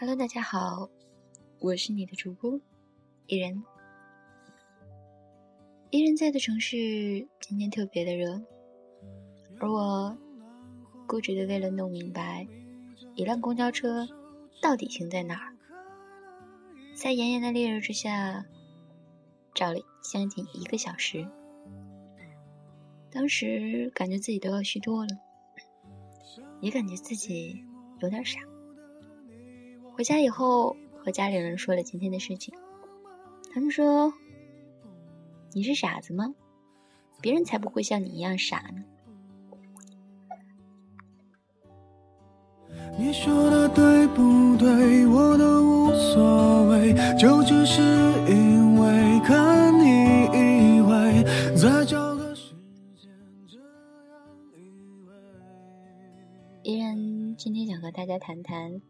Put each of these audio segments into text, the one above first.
Hello，大家好，我是你的主播伊人。伊人在的城市今天特别的热，而我固执的为了弄明白一辆公交车到底停在哪儿，在炎炎的烈日之下，照了将近一个小时。当时感觉自己都要虚脱了，也感觉自己有点傻。回家以后，和家里人说了今天的事情。他们说：“你是傻子吗？别人才不会像你一样傻呢。”你说的对不对？我都无所谓，就只是因为看你以为再找个时间。依然今天想和大家谈谈。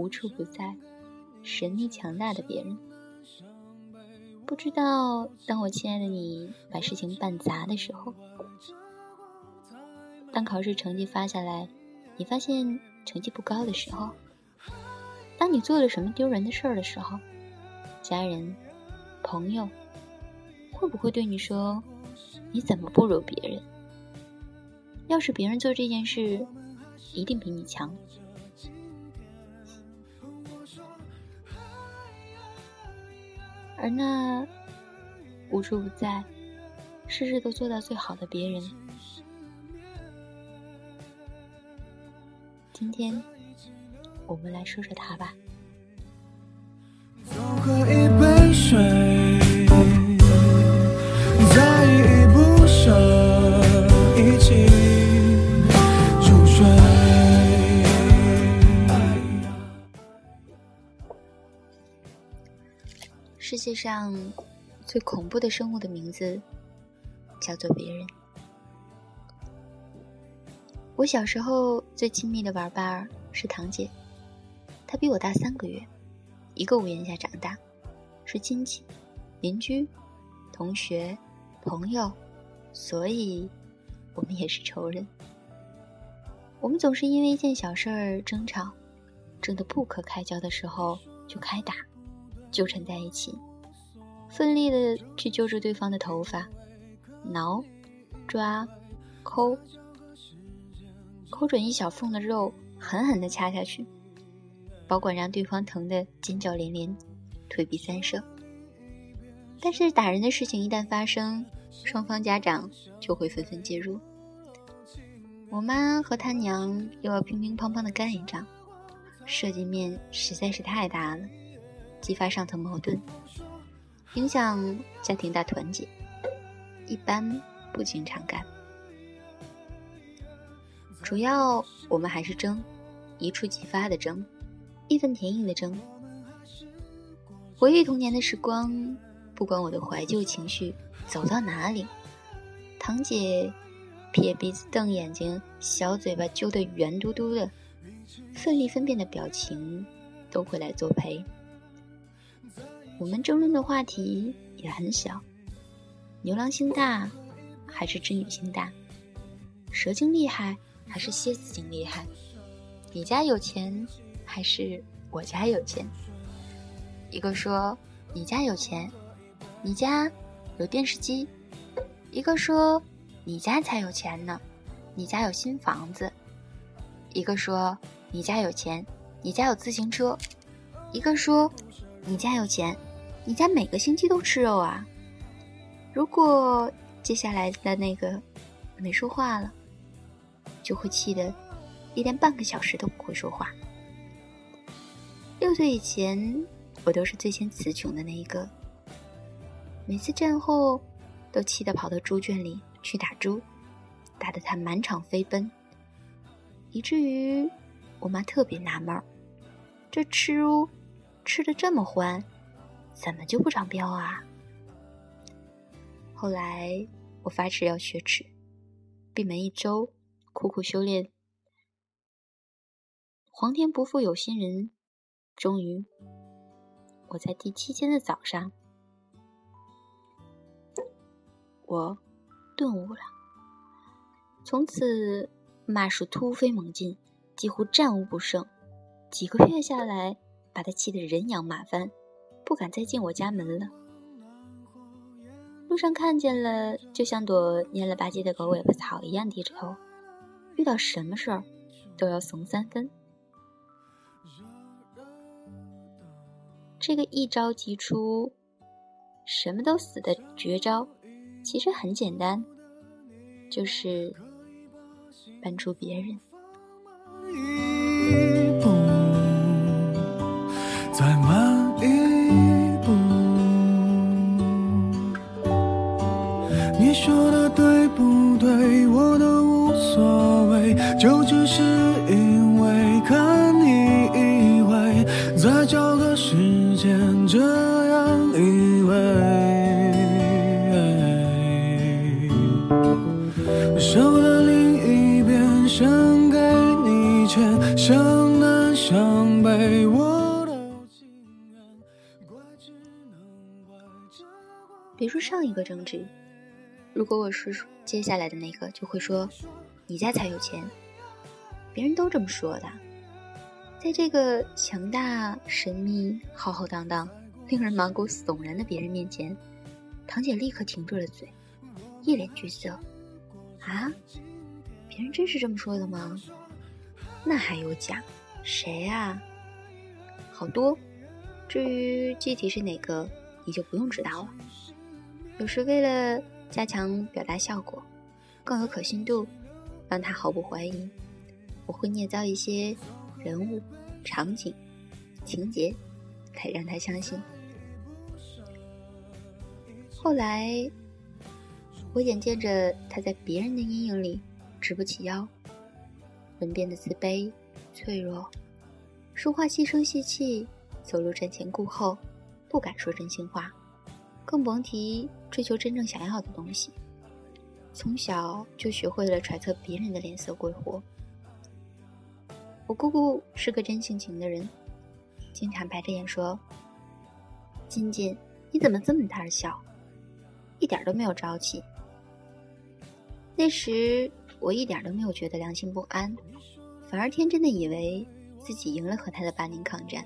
无处不在、神秘强大的别人，不知道当我亲爱的你把事情办砸的时候，当考试成绩发下来，你发现成绩不高的时候，当你做了什么丢人的事儿的时候，家人、朋友会不会对你说：“你怎么不如别人？”要是别人做这件事，一定比你强。而那无处不在、事事都做到最好的别人，今天我们来说说他吧。世界上最恐怖的生物的名字叫做别人。我小时候最亲密的玩伴是堂姐，她比我大三个月，一个屋檐下长大，是亲戚、邻居、同学、朋友，所以我们也是仇人。我们总是因为一件小事儿争吵，争得不可开交的时候就开打。纠缠在一起，奋力的去揪着对方的头发，挠、抓、抠，抠准一小缝的肉，狠狠的掐下去，保管让对方疼得尖叫连连，退避三舍。但是打人的事情一旦发生，双方家长就会纷纷介入。我妈和他娘又要乒乒乓乓的干一仗，涉及面实在是太大了。激发上层矛盾，影响家庭大团结，一般不经常干。主要我们还是争，一触即发的争，义愤填膺的争。回忆童年的时光，不管我的怀旧情绪走到哪里，堂姐撇鼻子瞪眼睛，小嘴巴揪得圆嘟嘟的，奋力分辨的表情，都会来作陪。我们争论的话题也很小，牛郎星大还是织女星大？蛇精厉害还是蝎子精厉害？你家有钱还是我家有钱？一个说你家有钱，你家有电视机；一个说你家才有钱呢，你家有新房子；一个说你家有钱，你家有自行车；一个说你家有钱。你家每个星期都吃肉啊？如果接下来的那个没说话了，就会气得一连半个小时都不会说话。六岁以前，我都是最先词穷的那一个。每次战后，都气得跑到猪圈里去打猪，打得他满场飞奔，以至于我妈特别纳闷儿：这吃猪吃的这么欢。怎么就不长膘啊？后来我发誓要学齿，闭门一周，苦苦修炼。皇天不负有心人，终于，我在第七天的早上，我顿悟了。从此，马术突飞猛进，几乎战无不胜，几个月下来，把他气得人仰马翻，不敢再进我家门了。路上看见了，就像朵蔫了吧唧的狗尾巴草一样低着头，遇到什么事儿都要怂三分。这个一招即出、什么都死的绝招，其实很简单，就是搬出别人。向南向北我都情愿。比如上一个争执，如果我是接下来的那个，就会说你家才有钱。别人都这么说的，在这个强大、神秘、浩浩荡荡、令人毛骨悚然的别人面前，堂姐立刻停住了嘴，一脸惧色。啊，别人真是这么说的吗？那还有假？谁啊？好多。至于具体是哪个，你就不用知道了。有时为了加强表达效果，更有可信度，让他毫不怀疑。我会捏造一些人物、场景、情节，来让他相信。后来，我眼见着他在别人的阴影里直不起腰，人变得自卑、脆弱，说话细声细气，走路瞻前顾后，不敢说真心话，更甭提追求真正想要的东西。从小就学会了揣测别人的脸色过活。我姑姑是个真性情的人，经常白着眼说：“金金，你怎么这么胆小，一点都没有朝气。”那时我一点都没有觉得良心不安，反而天真的以为自己赢了和他的八年抗战，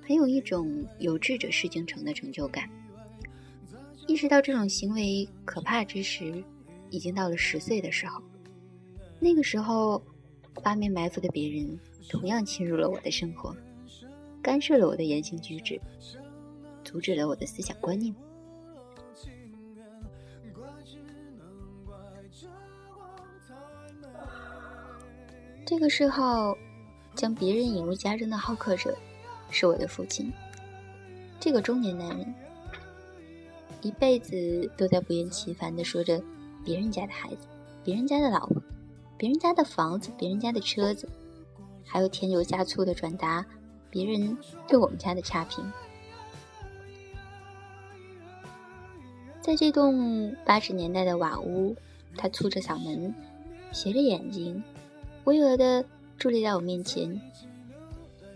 很有一种有志者事竟成的成就感。意识到这种行为可怕之时，已经到了十岁的时候。那个时候。八面埋伏的别人，同样侵入了我的生活，干涉了我的言行举止，阻止了我的思想观念。这个时候，将别人引入家中的好客者，是我的父亲。这个中年男人，一辈子都在不厌其烦地说着别人家的孩子，别人家的老婆。别人家的房子，别人家的车子，还有添油加醋的转达别人对我们家的差评。在这栋八十年代的瓦屋，他粗着嗓门，斜着眼睛，巍峨的伫立在我面前，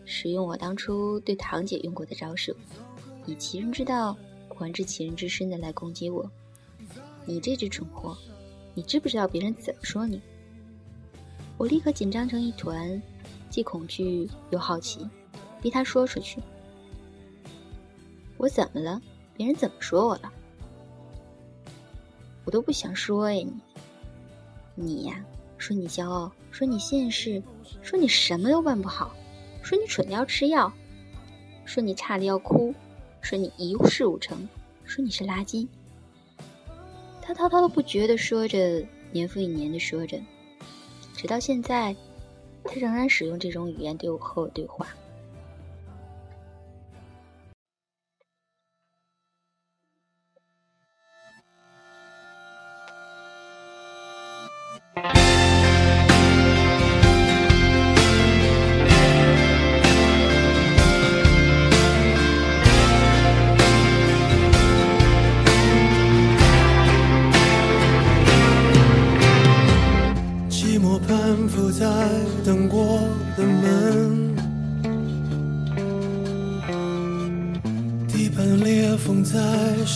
使用我当初对堂姐用过的招数，以其人之道还治其人之身的来攻击我。你这只蠢货，你知不知道别人怎么说你？我立刻紧张成一团，既恐惧又好奇，逼他说出去。我怎么了？别人怎么说我了？我都不想说呀！你，你呀，说你骄傲，说你现实，说你什么都办不好，说你蠢的要吃药，说你差的要哭，说你一事无成，说你是垃圾。他滔滔不绝的说着，年复一年的说着。直到现在，他仍然使用这种语言对我和我对话。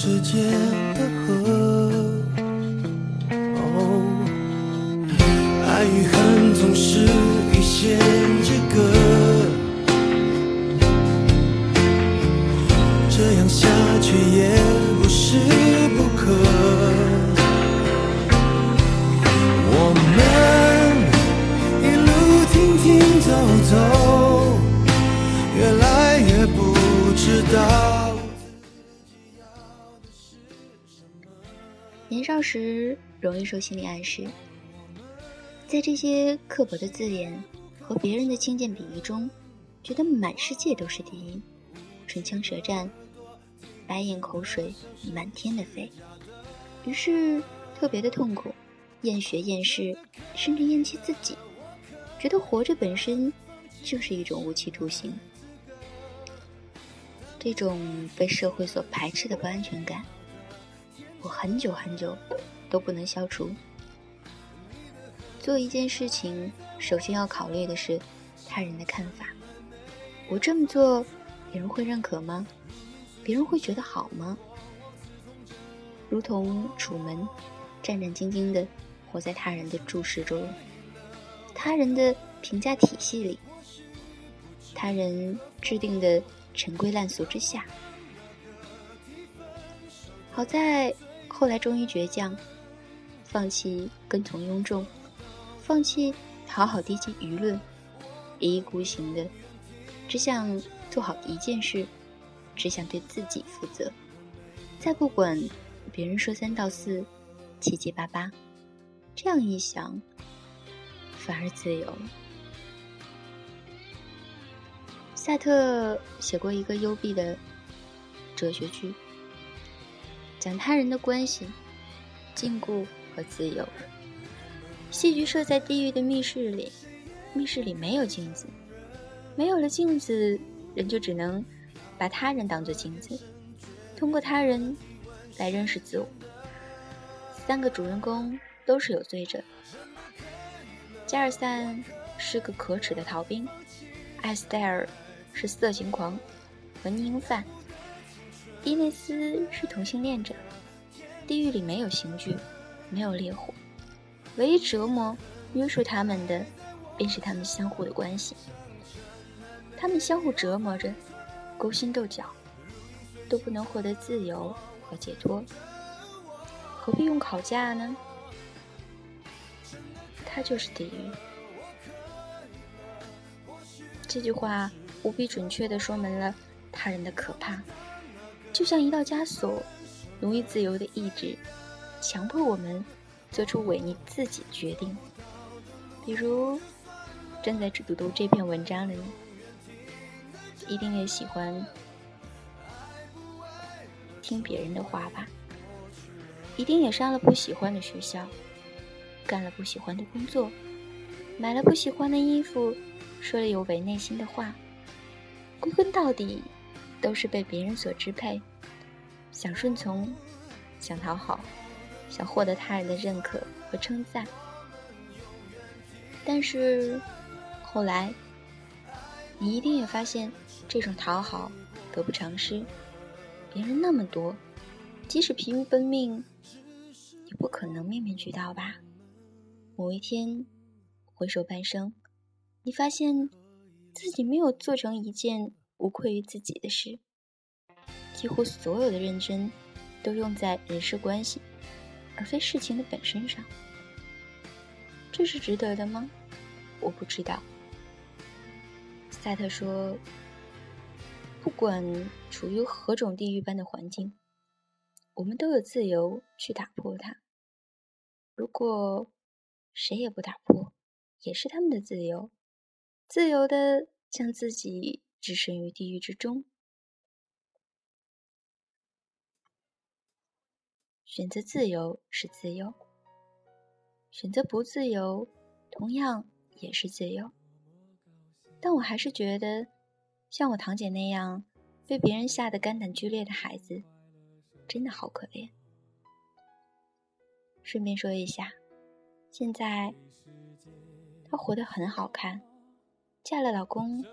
世界的河。哦，爱与恨总是一线之隔。这样下去也不是。少时容易受心理暗示，在这些刻薄的字眼和别人的轻贱比喻中，觉得满世界都是敌意，唇枪舌战，白眼口水满天的飞，于是特别的痛苦，厌学厌世，甚至厌弃自己，觉得活着本身就是一种无期徒刑。这种被社会所排斥的不安全感，我很久很久都不能消除。做一件事情，首先要考虑的是他人的看法。我这么做，别人会认可吗？别人会觉得好吗？如同楚门，战战兢兢地活在他人的注视中，他人的评价体系里，他人制定的。陈规烂俗之下，好在后来终于倔强，放弃跟从庸众，放弃讨好低级舆论，一意孤行的，只想做好一件事，只想对自己负责，再不管别人说三道四、七七八八。这样一想，反而自由了。萨特写过一个幽闭的哲学剧，讲他人的关系、禁锢和自由。戏剧设在地狱的密室里，密室里没有镜子，没有了镜子，人就只能把他人当作镜子，通过他人来认识自我。三个主人公都是有罪者，加尔散是个可耻的逃兵，艾斯戴尔。是色情狂，文宁犯。伊内斯是同性恋者。地狱里没有刑具，没有烈火，唯一折磨、约束他们的，便是他们相互的关系。他们相互折磨着，勾心斗角，都不能获得自由和解脱。何必用烤架呢？它就是地狱。这句话。无比准确地说明了他人的可怕，就像一道枷锁，奴役自由的意志，强迫我们做出违逆自己的决定。比如，正在读读这篇文章的你，一定也喜欢听别人的话吧？一定也上了不喜欢的学校，干了不喜欢的工作，买了不喜欢的衣服，说了有违内心的话。归根到底，都是被别人所支配，想顺从，想讨好，想获得他人的认可和称赞。但是后来，你一定也发现，这种讨好得不偿失。别人那么多，即使疲于奔命，也不可能面面俱到吧？某一天，回首半生，你发现。自己没有做成一件无愧于自己的事，几乎所有的认真都用在人事关系，而非事情的本身上。这是值得的吗？我不知道。赛特说：“不管处于何种地狱般的环境，我们都有自由去打破它。如果谁也不打破，也是他们的自由。”自由的将自己置身于地狱之中，选择自由是自由，选择不自由同样也是自由。但我还是觉得，像我堂姐那样被别人吓得肝胆俱裂的孩子，真的好可怜。顺便说一下，现在她活得很好看。嫁了老公，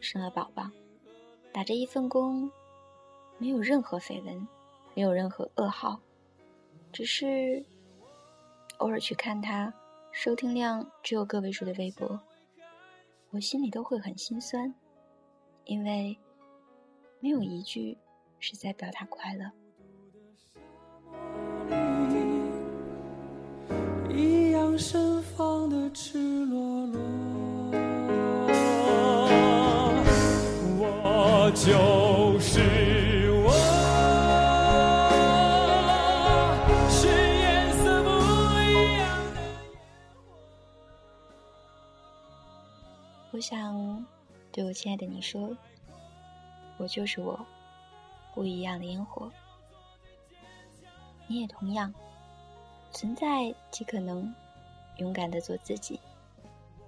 生了宝宝，打着一份工，没有任何绯闻，没有任何噩耗，只是偶尔去看他，收听量只有个位数的微博，我心里都会很心酸，因为没有一句是在表达快乐。就是我是颜色不一样的。烟火我想对我亲爱的你说我就是我不一样的烟火。你也同样存在即可能勇敢的做自己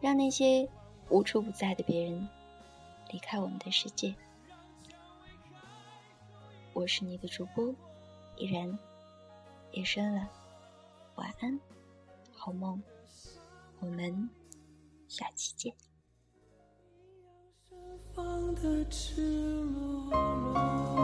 让那些无处不在的别人离开我们的世界。我是你的主播依然。夜深了，晚安，好梦，我们下期见。的赤裸裸。